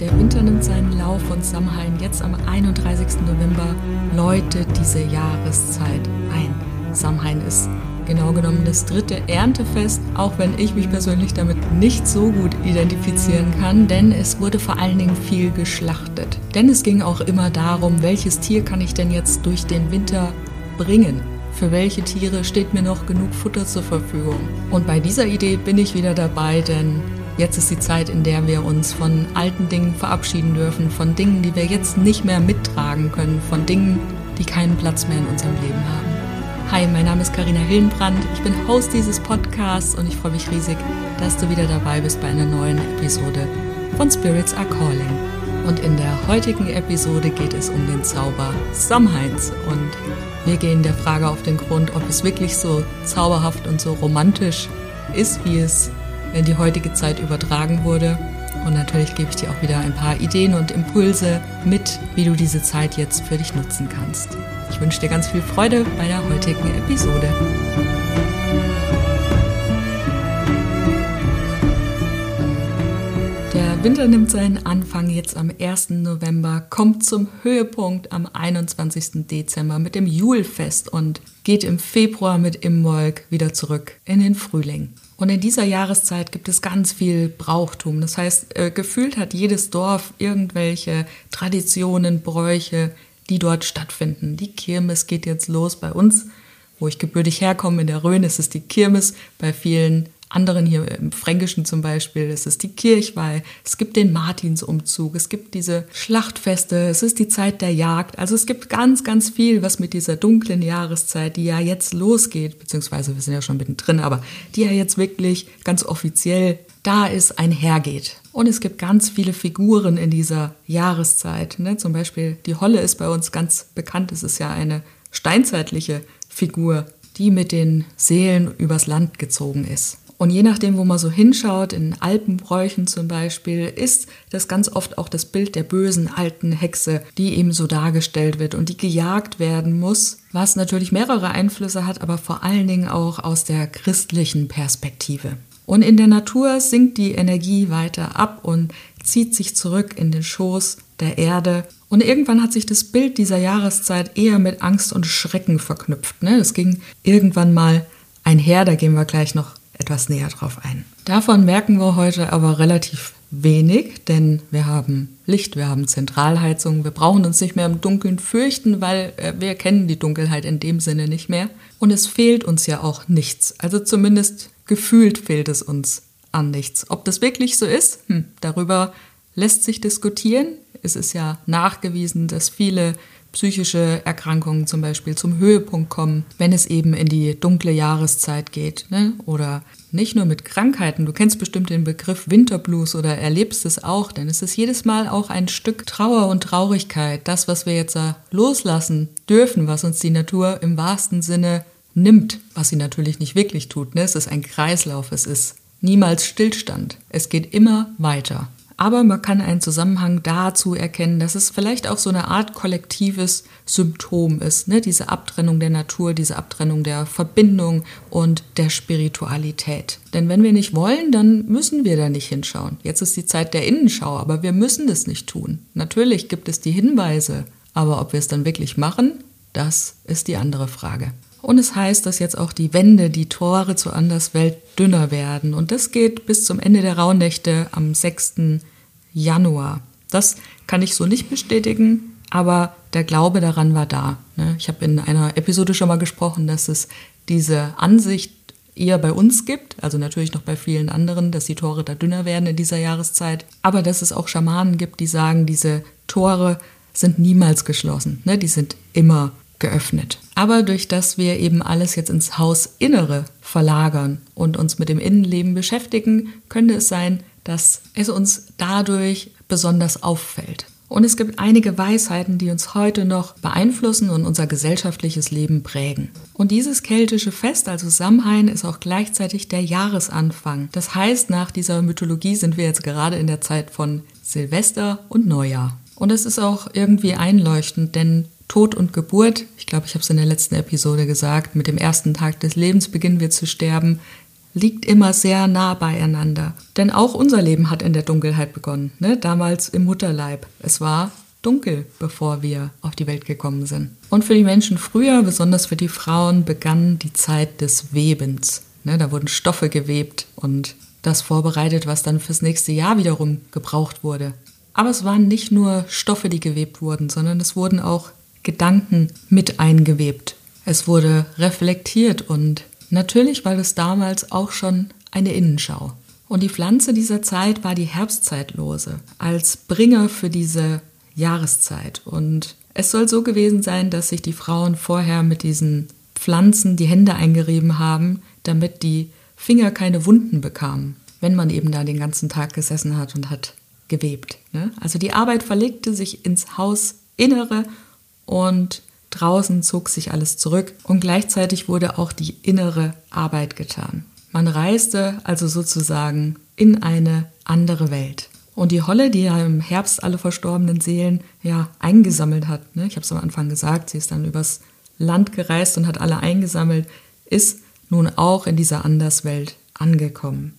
Der Winter nimmt seinen Lauf und Samhain jetzt am 31. November läutet diese Jahreszeit ein. Samhain ist genau genommen das dritte Erntefest, auch wenn ich mich persönlich damit nicht so gut identifizieren kann, denn es wurde vor allen Dingen viel geschlachtet. Denn es ging auch immer darum, welches Tier kann ich denn jetzt durch den Winter bringen? Für welche Tiere steht mir noch genug Futter zur Verfügung? Und bei dieser Idee bin ich wieder dabei, denn jetzt ist die Zeit, in der wir uns von alten Dingen verabschieden dürfen, von Dingen, die wir jetzt nicht mehr mittragen können, von Dingen, die keinen Platz mehr in unserem Leben haben. Hi, mein Name ist Karina Hillenbrand. Ich bin Host dieses Podcasts und ich freue mich riesig, dass du wieder dabei bist bei einer neuen Episode von Spirits Are Calling. Und in der heutigen Episode geht es um den Zauber Samhains und wir gehen der Frage auf den Grund, ob es wirklich so zauberhaft und so romantisch ist, wie es in die heutige Zeit übertragen wurde. Und natürlich gebe ich dir auch wieder ein paar Ideen und Impulse mit, wie du diese Zeit jetzt für dich nutzen kannst. Ich wünsche dir ganz viel Freude bei der heutigen Episode. Der Winter nimmt seinen Anfang jetzt am 1. November, kommt zum Höhepunkt am 21. Dezember mit dem Julfest und geht im Februar mit Imbolg wieder zurück in den Frühling. Und in dieser Jahreszeit gibt es ganz viel Brauchtum. Das heißt, äh, gefühlt hat jedes Dorf irgendwelche Traditionen, Bräuche, die dort stattfinden. Die Kirmes geht jetzt los bei uns, wo ich gebürtig herkomme, in der Rhön ist es die Kirmes, bei vielen anderen hier im Fränkischen zum Beispiel ist es die Kirchweih, es gibt den Martinsumzug, es gibt diese Schlachtfeste, es ist die Zeit der Jagd. Also es gibt ganz, ganz viel, was mit dieser dunklen Jahreszeit, die ja jetzt losgeht, beziehungsweise wir sind ja schon mittendrin, aber die ja jetzt wirklich ganz offiziell da ist, einhergeht. Und es gibt ganz viele Figuren in dieser Jahreszeit. Ne? Zum Beispiel die Holle ist bei uns ganz bekannt. Es ist ja eine steinzeitliche Figur, die mit den Seelen übers Land gezogen ist. Und je nachdem, wo man so hinschaut, in Alpenbräuchen zum Beispiel, ist das ganz oft auch das Bild der bösen alten Hexe, die eben so dargestellt wird und die gejagt werden muss, was natürlich mehrere Einflüsse hat, aber vor allen Dingen auch aus der christlichen Perspektive. Und in der Natur sinkt die Energie weiter ab und zieht sich zurück in den Schoß der Erde. Und irgendwann hat sich das Bild dieser Jahreszeit eher mit Angst und Schrecken verknüpft. Ne? Es ging irgendwann mal einher, da gehen wir gleich noch etwas näher drauf ein. Davon merken wir heute aber relativ wenig, denn wir haben Licht, wir haben Zentralheizung, wir brauchen uns nicht mehr im Dunkeln fürchten, weil äh, wir kennen die Dunkelheit in dem Sinne nicht mehr. Und es fehlt uns ja auch nichts. Also zumindest gefühlt fehlt es uns an nichts. Ob das wirklich so ist, hm, darüber lässt sich diskutieren. Es ist ja nachgewiesen, dass viele psychische Erkrankungen zum Beispiel zum Höhepunkt kommen, wenn es eben in die dunkle Jahreszeit geht. Ne? Oder nicht nur mit Krankheiten. Du kennst bestimmt den Begriff Winterblues oder erlebst es auch, denn es ist jedes Mal auch ein Stück Trauer und Traurigkeit. Das, was wir jetzt loslassen dürfen, was uns die Natur im wahrsten Sinne nimmt, was sie natürlich nicht wirklich tut. Ne? Es ist ein Kreislauf, es ist niemals Stillstand. Es geht immer weiter. Aber man kann einen Zusammenhang dazu erkennen, dass es vielleicht auch so eine Art kollektives Symptom ist, ne? diese Abtrennung der Natur, diese Abtrennung der Verbindung und der Spiritualität. Denn wenn wir nicht wollen, dann müssen wir da nicht hinschauen. Jetzt ist die Zeit der Innenschau, aber wir müssen das nicht tun. Natürlich gibt es die Hinweise, aber ob wir es dann wirklich machen, das ist die andere Frage. Und es heißt, dass jetzt auch die Wände, die Tore zur Anderswelt dünner werden. Und das geht bis zum Ende der Rauhnächte am 6. Januar. Das kann ich so nicht bestätigen, aber der Glaube daran war da. Ne? Ich habe in einer Episode schon mal gesprochen, dass es diese Ansicht eher bei uns gibt, also natürlich noch bei vielen anderen, dass die Tore da dünner werden in dieser Jahreszeit, aber dass es auch Schamanen gibt, die sagen, diese Tore sind niemals geschlossen, ne? die sind immer geöffnet. Aber durch das wir eben alles jetzt ins Hausinnere verlagern und uns mit dem Innenleben beschäftigen, könnte es sein, dass es uns dadurch besonders auffällt. Und es gibt einige Weisheiten, die uns heute noch beeinflussen und unser gesellschaftliches Leben prägen. Und dieses keltische Fest, also Samhain, ist auch gleichzeitig der Jahresanfang. Das heißt, nach dieser Mythologie sind wir jetzt gerade in der Zeit von Silvester und Neujahr. Und es ist auch irgendwie einleuchtend, denn Tod und Geburt, ich glaube, ich habe es in der letzten Episode gesagt, mit dem ersten Tag des Lebens beginnen wir zu sterben. liegt immer sehr nah beieinander. Denn auch unser Leben hat in der Dunkelheit begonnen, ne? damals im Mutterleib. Es war dunkel, bevor wir auf die Welt gekommen sind. Und für die Menschen früher, besonders für die Frauen, begann die Zeit des Webens. Ne? Da wurden Stoffe gewebt und das vorbereitet, was dann fürs nächste Jahr wiederum gebraucht wurde. Aber es waren nicht nur Stoffe, die gewebt wurden, sondern es wurden auch Gedanken mit eingewebt. Es wurde reflektiert und natürlich war es damals auch schon eine Innenschau. Und die Pflanze dieser Zeit war die Herbstzeitlose als Bringer für diese Jahreszeit. Und es soll so gewesen sein, dass sich die Frauen vorher mit diesen Pflanzen die Hände eingerieben haben, damit die Finger keine Wunden bekamen, wenn man eben da den ganzen Tag gesessen hat und hat gewebt. Ne? Also die Arbeit verlegte sich ins Hausinnere und draußen zog sich alles zurück und gleichzeitig wurde auch die innere Arbeit getan. Man reiste also sozusagen in eine andere Welt. Und die Holle, die ja im Herbst alle verstorbenen Seelen ja eingesammelt hat, ne? ich habe es am Anfang gesagt, sie ist dann übers Land gereist und hat alle eingesammelt, ist nun auch in dieser Anderswelt angekommen.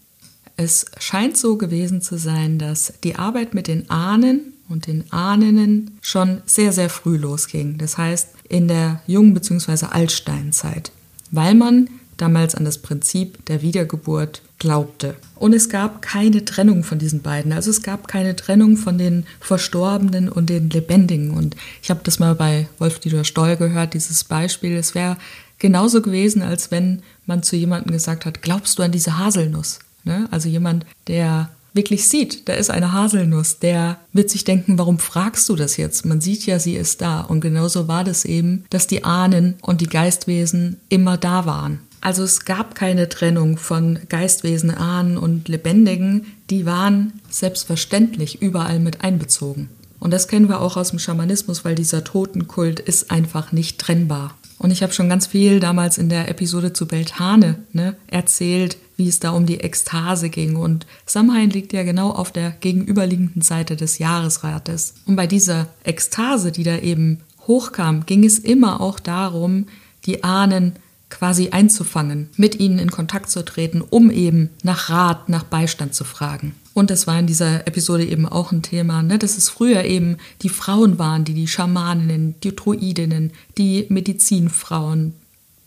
Es scheint so gewesen zu sein, dass die Arbeit mit den Ahnen und den Ahnen schon sehr, sehr früh losging. Das heißt in der Jung- bzw. Altsteinzeit, weil man damals an das Prinzip der Wiedergeburt glaubte. Und es gab keine Trennung von diesen beiden. Also es gab keine Trennung von den Verstorbenen und den Lebendigen. Und ich habe das mal bei Wolf Dieter Stoll gehört, dieses Beispiel. Es wäre genauso gewesen, als wenn man zu jemandem gesagt hat, glaubst du an diese Haselnuss? Ne? Also jemand, der wirklich sieht, da ist eine Haselnuss, der wird sich denken, warum fragst du das jetzt? Man sieht ja, sie ist da. Und genauso war das eben, dass die Ahnen und die Geistwesen immer da waren. Also es gab keine Trennung von Geistwesen, Ahnen und Lebendigen, die waren selbstverständlich überall mit einbezogen. Und das kennen wir auch aus dem Schamanismus, weil dieser Totenkult ist einfach nicht trennbar. Und ich habe schon ganz viel damals in der Episode zu Beltane ne, erzählt, wie es da um die Ekstase ging. Und Samhain liegt ja genau auf der gegenüberliegenden Seite des Jahresrates. Und bei dieser Ekstase, die da eben hochkam, ging es immer auch darum, die Ahnen quasi einzufangen, mit ihnen in Kontakt zu treten, um eben nach Rat, nach Beistand zu fragen. Und das war in dieser Episode eben auch ein Thema, ne, dass es früher eben die Frauen waren, die die Schamaninnen, die Druidinnen, die Medizinfrauen,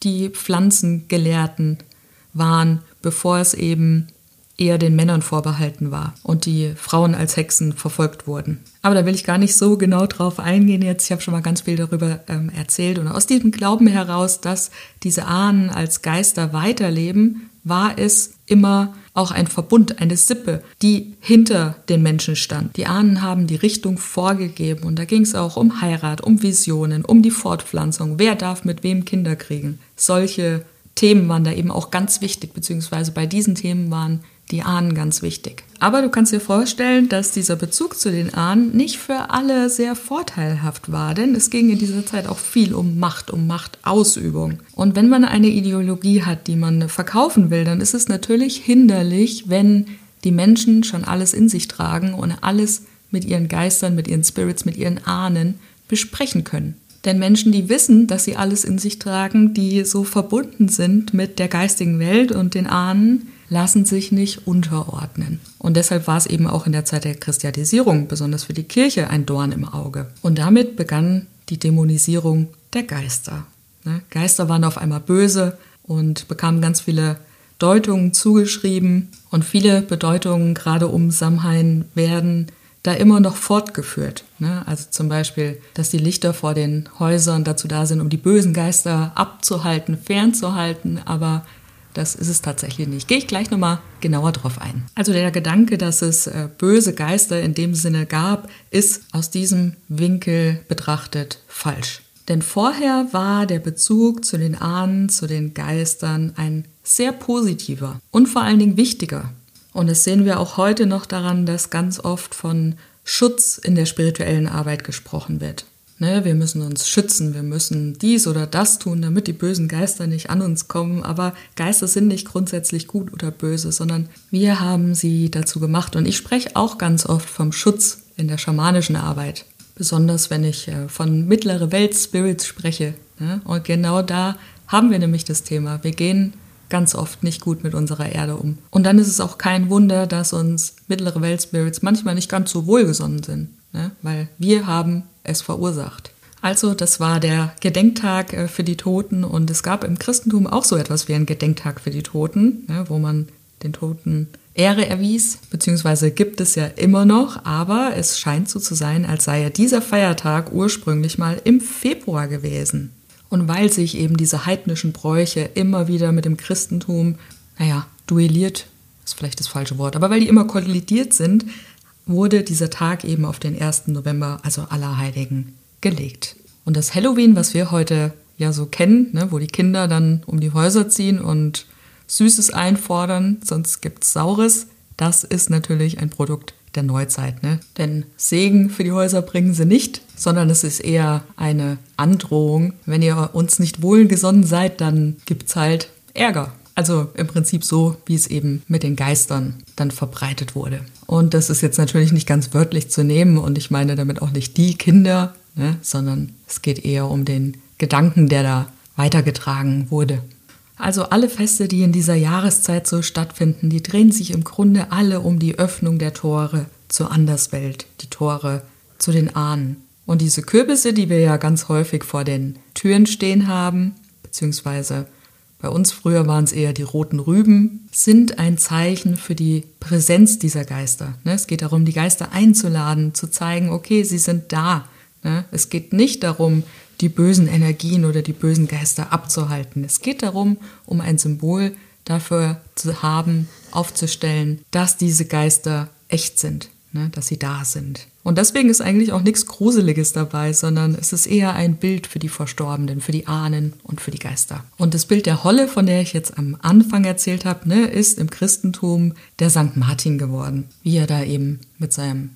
die Pflanzengelehrten waren, bevor es eben eher den Männern vorbehalten war und die Frauen als Hexen verfolgt wurden. Aber da will ich gar nicht so genau drauf eingehen jetzt. Ich habe schon mal ganz viel darüber ähm, erzählt. Und aus diesem Glauben heraus, dass diese Ahnen als Geister weiterleben, war es immer auch ein Verbund, eine Sippe, die hinter den Menschen stand. Die Ahnen haben die Richtung vorgegeben und da ging es auch um Heirat, um Visionen, um die Fortpflanzung. Wer darf mit wem Kinder kriegen? Solche Themen waren da eben auch ganz wichtig, beziehungsweise bei diesen Themen waren die Ahnen ganz wichtig. Aber du kannst dir vorstellen, dass dieser Bezug zu den Ahnen nicht für alle sehr vorteilhaft war, denn es ging in dieser Zeit auch viel um Macht, um Machtausübung. Und wenn man eine Ideologie hat, die man verkaufen will, dann ist es natürlich hinderlich, wenn die Menschen schon alles in sich tragen und alles mit ihren Geistern, mit ihren Spirits, mit ihren Ahnen besprechen können. Denn Menschen, die wissen, dass sie alles in sich tragen, die so verbunden sind mit der geistigen Welt und den Ahnen, lassen sich nicht unterordnen. Und deshalb war es eben auch in der Zeit der Christianisierung, besonders für die Kirche, ein Dorn im Auge. Und damit begann die Dämonisierung der Geister. Ne? Geister waren auf einmal böse und bekamen ganz viele Deutungen zugeschrieben. Und viele Bedeutungen, gerade um Samhain, werden da immer noch fortgeführt. Ne? Also zum Beispiel, dass die Lichter vor den Häusern dazu da sind, um die bösen Geister abzuhalten, fernzuhalten, aber das ist es tatsächlich nicht. Gehe ich gleich nochmal genauer drauf ein. Also der Gedanke, dass es äh, böse Geister in dem Sinne gab, ist aus diesem Winkel betrachtet falsch. Denn vorher war der Bezug zu den Ahnen, zu den Geistern ein sehr positiver und vor allen Dingen wichtiger. Und das sehen wir auch heute noch daran, dass ganz oft von Schutz in der spirituellen Arbeit gesprochen wird. Ne, wir müssen uns schützen, wir müssen dies oder das tun, damit die bösen Geister nicht an uns kommen. Aber Geister sind nicht grundsätzlich gut oder böse, sondern wir haben sie dazu gemacht. Und ich spreche auch ganz oft vom Schutz in der schamanischen Arbeit. Besonders wenn ich äh, von mittlere Welt Spirits spreche. Ne? Und genau da haben wir nämlich das Thema. Wir gehen ganz oft nicht gut mit unserer Erde um. Und dann ist es auch kein Wunder, dass uns mittlere Weltspirits manchmal nicht ganz so wohlgesonnen sind, ne? weil wir haben es verursacht. Also das war der Gedenktag äh, für die Toten und es gab im Christentum auch so etwas wie einen Gedenktag für die Toten, ne? wo man den Toten Ehre erwies, beziehungsweise gibt es ja immer noch, aber es scheint so zu sein, als sei ja dieser Feiertag ursprünglich mal im Februar gewesen. Und weil sich eben diese heidnischen Bräuche immer wieder mit dem Christentum, naja, duelliert, ist vielleicht das falsche Wort, aber weil die immer kollidiert sind, wurde dieser Tag eben auf den 1. November, also Allerheiligen, gelegt. Und das Halloween, was wir heute ja so kennen, ne, wo die Kinder dann um die Häuser ziehen und Süßes einfordern, sonst gibt's Saures, das ist natürlich ein Produkt der Neuzeit. Ne? Denn Segen für die Häuser bringen sie nicht, sondern es ist eher eine Androhung. Wenn ihr uns nicht wohlgesonnen seid, dann gibt's halt Ärger. Also im Prinzip so, wie es eben mit den Geistern dann verbreitet wurde. Und das ist jetzt natürlich nicht ganz wörtlich zu nehmen und ich meine damit auch nicht die Kinder, ne, sondern es geht eher um den Gedanken, der da weitergetragen wurde. Also alle Feste, die in dieser Jahreszeit so stattfinden, die drehen sich im Grunde alle um die Öffnung der Tore zur Anderswelt, die Tore zu den Ahnen. Und diese Kürbisse, die wir ja ganz häufig vor den Türen stehen haben, beziehungsweise bei uns früher waren es eher die roten Rüben, sind ein Zeichen für die Präsenz dieser Geister. Ne, es geht darum, die Geister einzuladen, zu zeigen, okay, sie sind da. Ne, es geht nicht darum, die bösen Energien oder die bösen Geister abzuhalten. Es geht darum, um ein Symbol dafür zu haben, aufzustellen, dass diese Geister echt sind, ne, dass sie da sind. Und deswegen ist eigentlich auch nichts Gruseliges dabei, sondern es ist eher ein Bild für die Verstorbenen, für die Ahnen und für die Geister. Und das Bild der Holle, von der ich jetzt am Anfang erzählt habe, ne, ist im Christentum der St. Martin geworden, wie er da eben mit seinem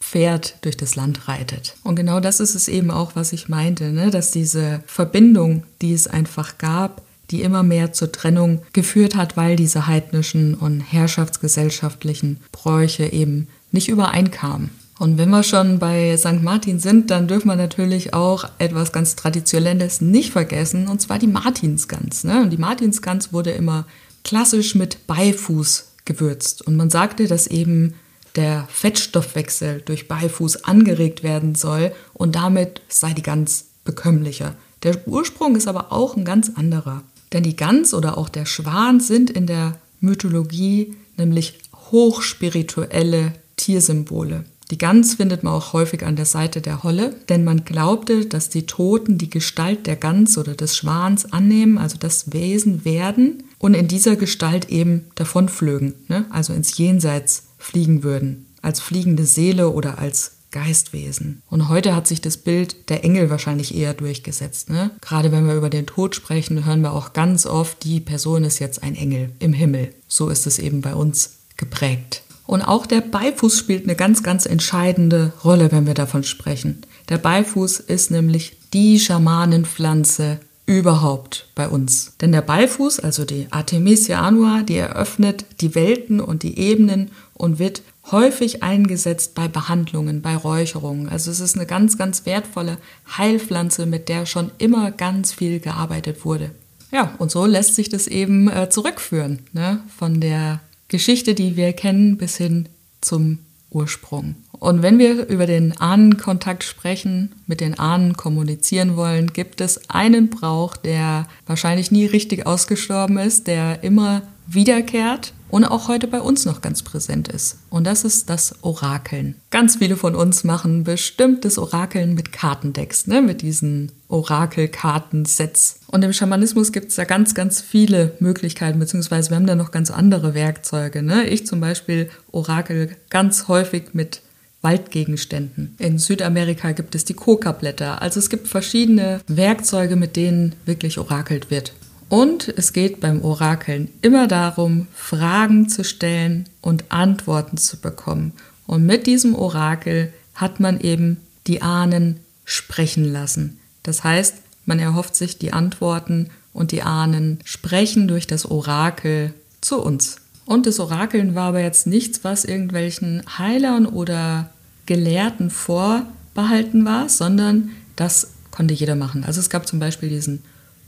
Pferd durch das Land reitet. Und genau das ist es eben auch, was ich meinte, ne? dass diese Verbindung, die es einfach gab, die immer mehr zur Trennung geführt hat, weil diese heidnischen und herrschaftsgesellschaftlichen Bräuche eben nicht übereinkamen. Und wenn wir schon bei St. Martin sind, dann dürfen wir natürlich auch etwas ganz Traditionelles nicht vergessen, und zwar die Martinsgans. Ne? Und die Martinsgans wurde immer klassisch mit Beifuß gewürzt. Und man sagte, dass eben der Fettstoffwechsel durch Beifuß angeregt werden soll und damit sei die Gans bekömmlicher. Der Ursprung ist aber auch ein ganz anderer. Denn die Gans oder auch der Schwan sind in der Mythologie nämlich hochspirituelle Tiersymbole. Die Gans findet man auch häufig an der Seite der Holle, denn man glaubte, dass die Toten die Gestalt der Gans oder des Schwans annehmen, also das Wesen werden und in dieser Gestalt eben davonflögen, ne? also ins Jenseits fliegen würden, als fliegende Seele oder als Geistwesen. Und heute hat sich das Bild der Engel wahrscheinlich eher durchgesetzt. Ne? Gerade wenn wir über den Tod sprechen, hören wir auch ganz oft, die Person ist jetzt ein Engel im Himmel. So ist es eben bei uns geprägt. Und auch der Beifuß spielt eine ganz, ganz entscheidende Rolle, wenn wir davon sprechen. Der Beifuß ist nämlich die Schamanenpflanze überhaupt bei uns. Denn der Beifuß, also die Artemisia annua, die eröffnet die Welten und die Ebenen und wird häufig eingesetzt bei Behandlungen, bei Räucherungen. Also es ist eine ganz, ganz wertvolle Heilpflanze, mit der schon immer ganz viel gearbeitet wurde. Ja, und so lässt sich das eben äh, zurückführen, ne? von der Geschichte, die wir kennen, bis hin zum Ursprung. Und wenn wir über den Ahnenkontakt sprechen, mit den Ahnen kommunizieren wollen, gibt es einen Brauch, der wahrscheinlich nie richtig ausgestorben ist, der immer wiederkehrt und auch heute bei uns noch ganz präsent ist. Und das ist das Orakeln. Ganz viele von uns machen bestimmt das Orakeln mit Kartendecks, ne? mit diesen Orakelkartensets. Und im Schamanismus gibt es da ganz, ganz viele Möglichkeiten, beziehungsweise wir haben da noch ganz andere Werkzeuge. Ne? Ich zum Beispiel Orakel ganz häufig mit Waldgegenständen. In Südamerika gibt es die Coca-Blätter. Also es gibt verschiedene Werkzeuge, mit denen wirklich orakelt wird. Und es geht beim Orakeln immer darum, Fragen zu stellen und Antworten zu bekommen. Und mit diesem Orakel hat man eben die Ahnen sprechen lassen. Das heißt, man erhofft sich die Antworten und die Ahnen sprechen durch das Orakel zu uns. Und das Orakeln war aber jetzt nichts, was irgendwelchen Heilern oder Gelehrten vorbehalten war, sondern das konnte jeder machen. Also es gab zum Beispiel diesen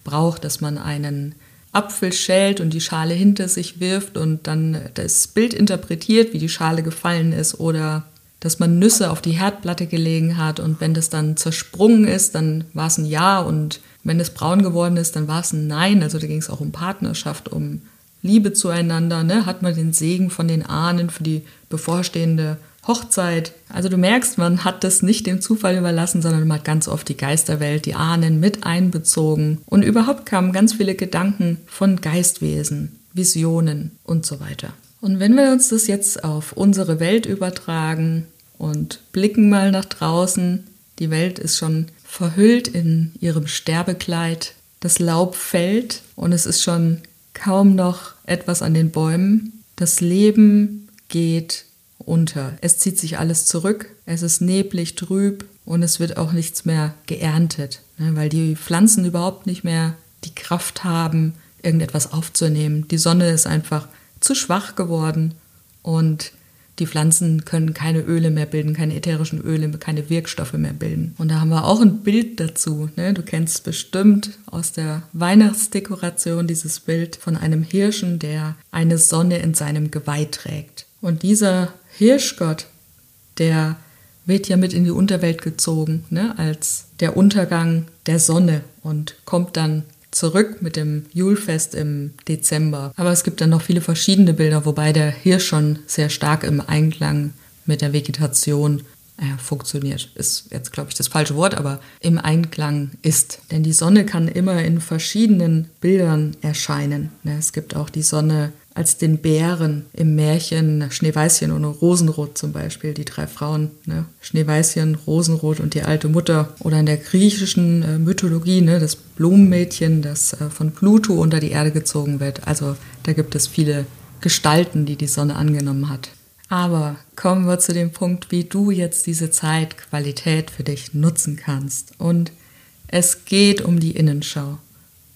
Brauch, dass man einen Apfel schält und die Schale hinter sich wirft und dann das Bild interpretiert, wie die Schale gefallen ist oder dass man Nüsse auf die Herdplatte gelegen hat und wenn das dann zersprungen ist, dann war es ein Ja und wenn es braun geworden ist, dann war es ein Nein. Also da ging es auch um Partnerschaft, um Liebe zueinander. Ne? Hat man den Segen von den Ahnen für die bevorstehende Hochzeit. Also du merkst, man hat das nicht dem Zufall überlassen, sondern man hat ganz oft die Geisterwelt, die Ahnen mit einbezogen. Und überhaupt kamen ganz viele Gedanken von Geistwesen, Visionen und so weiter. Und wenn wir uns das jetzt auf unsere Welt übertragen und blicken mal nach draußen, die Welt ist schon verhüllt in ihrem Sterbekleid, das Laub fällt und es ist schon kaum noch etwas an den Bäumen. Das Leben geht unter. Es zieht sich alles zurück, es ist neblig, trüb und es wird auch nichts mehr geerntet, ne, weil die Pflanzen überhaupt nicht mehr die Kraft haben, irgendetwas aufzunehmen. Die Sonne ist einfach zu schwach geworden und die Pflanzen können keine Öle mehr bilden, keine ätherischen Öle, keine Wirkstoffe mehr bilden. Und da haben wir auch ein Bild dazu. Ne? Du kennst bestimmt aus der Weihnachtsdekoration dieses Bild von einem Hirschen, der eine Sonne in seinem Geweih trägt. Und dieser Hirschgott, der wird ja mit in die Unterwelt gezogen, ne? als der Untergang der Sonne und kommt dann zurück mit dem Julfest im Dezember. Aber es gibt dann noch viele verschiedene Bilder, wobei der Hirsch schon sehr stark im Einklang mit der Vegetation äh, funktioniert. Ist jetzt, glaube ich, das falsche Wort, aber im Einklang ist. Denn die Sonne kann immer in verschiedenen Bildern erscheinen. Ne? Es gibt auch die Sonne als den Bären im Märchen Schneeweißchen und Rosenrot zum Beispiel, die drei Frauen, ne? Schneeweißchen, Rosenrot und die alte Mutter. Oder in der griechischen äh, Mythologie, ne? das Blumenmädchen, das äh, von Pluto unter die Erde gezogen wird. Also da gibt es viele Gestalten, die die Sonne angenommen hat. Aber kommen wir zu dem Punkt, wie du jetzt diese Zeitqualität für dich nutzen kannst. Und es geht um die Innenschau.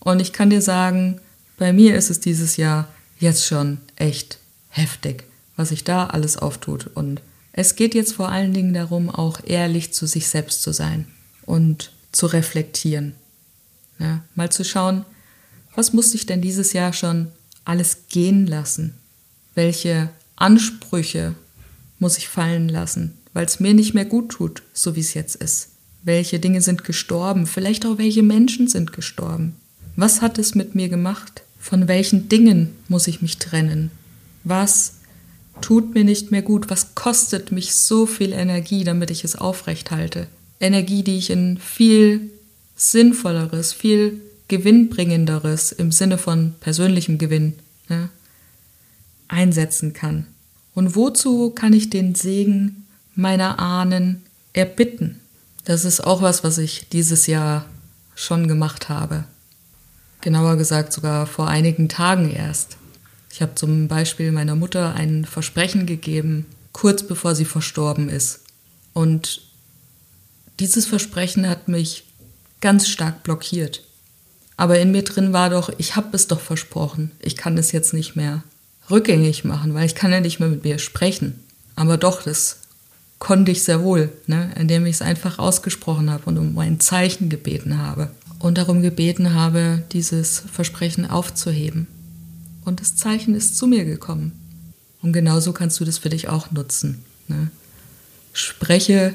Und ich kann dir sagen, bei mir ist es dieses Jahr jetzt schon echt heftig, was sich da alles auftut. Und es geht jetzt vor allen Dingen darum, auch ehrlich zu sich selbst zu sein und zu reflektieren. Ja, mal zu schauen, was musste ich denn dieses Jahr schon alles gehen lassen? Welche Ansprüche muss ich fallen lassen, weil es mir nicht mehr gut tut, so wie es jetzt ist? Welche Dinge sind gestorben? Vielleicht auch welche Menschen sind gestorben? Was hat es mit mir gemacht? Von welchen Dingen muss ich mich trennen? Was tut mir nicht mehr gut? Was kostet mich so viel Energie, damit ich es aufrecht halte? Energie, die ich in viel sinnvolleres, viel gewinnbringenderes im Sinne von persönlichem Gewinn ne, einsetzen kann. Und wozu kann ich den Segen meiner Ahnen erbitten? Das ist auch was, was ich dieses Jahr schon gemacht habe genauer gesagt sogar vor einigen Tagen erst. Ich habe zum Beispiel meiner Mutter ein Versprechen gegeben, kurz bevor sie verstorben ist. Und dieses Versprechen hat mich ganz stark blockiert. Aber in mir drin war doch, ich habe es doch versprochen. Ich kann es jetzt nicht mehr rückgängig machen, weil ich kann ja nicht mehr mit mir sprechen. Aber doch, das konnte ich sehr wohl, ne? indem ich es einfach ausgesprochen habe und um ein Zeichen gebeten habe und darum gebeten habe, dieses Versprechen aufzuheben. Und das Zeichen ist zu mir gekommen. Und genauso kannst du das für dich auch nutzen. Ne? Spreche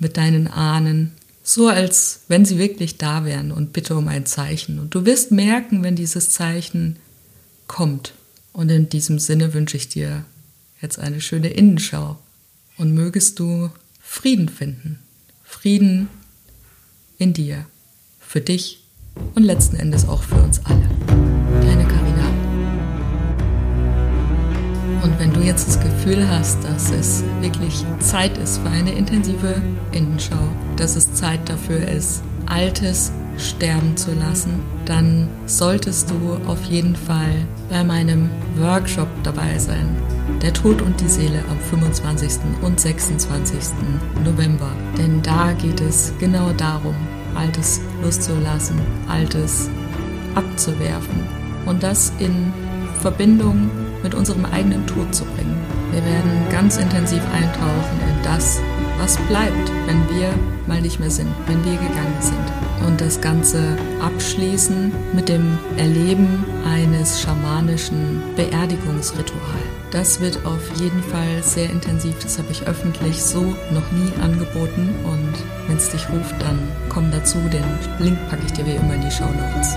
mit deinen Ahnen, so als wenn sie wirklich da wären und bitte um ein Zeichen. Und du wirst merken, wenn dieses Zeichen kommt. Und in diesem Sinne wünsche ich dir jetzt eine schöne Innenschau und mögest du Frieden finden. Frieden in dir für dich und letzten Endes auch für uns alle. Deine Karina. Und wenn du jetzt das Gefühl hast, dass es wirklich Zeit ist für eine intensive Innenschau, dass es Zeit dafür ist, Altes sterben zu lassen, dann solltest du auf jeden Fall bei meinem Workshop dabei sein. Der Tod und die Seele am 25. und 26. November. Denn da geht es genau darum, Altes loszulassen, Altes abzuwerfen und das in Verbindung mit unserem eigenen Tod zu bringen. Wir werden ganz intensiv eintauchen in das, was bleibt, wenn wir mal nicht mehr sind, wenn wir gegangen sind. Und das Ganze abschließen mit dem Erleben eines schamanischen Beerdigungsrituals. Das wird auf jeden Fall sehr intensiv. Das habe ich öffentlich so noch nie angeboten. Und wenn es dich ruft, dann komm dazu. Den Link packe ich dir wie immer in die Show Notes.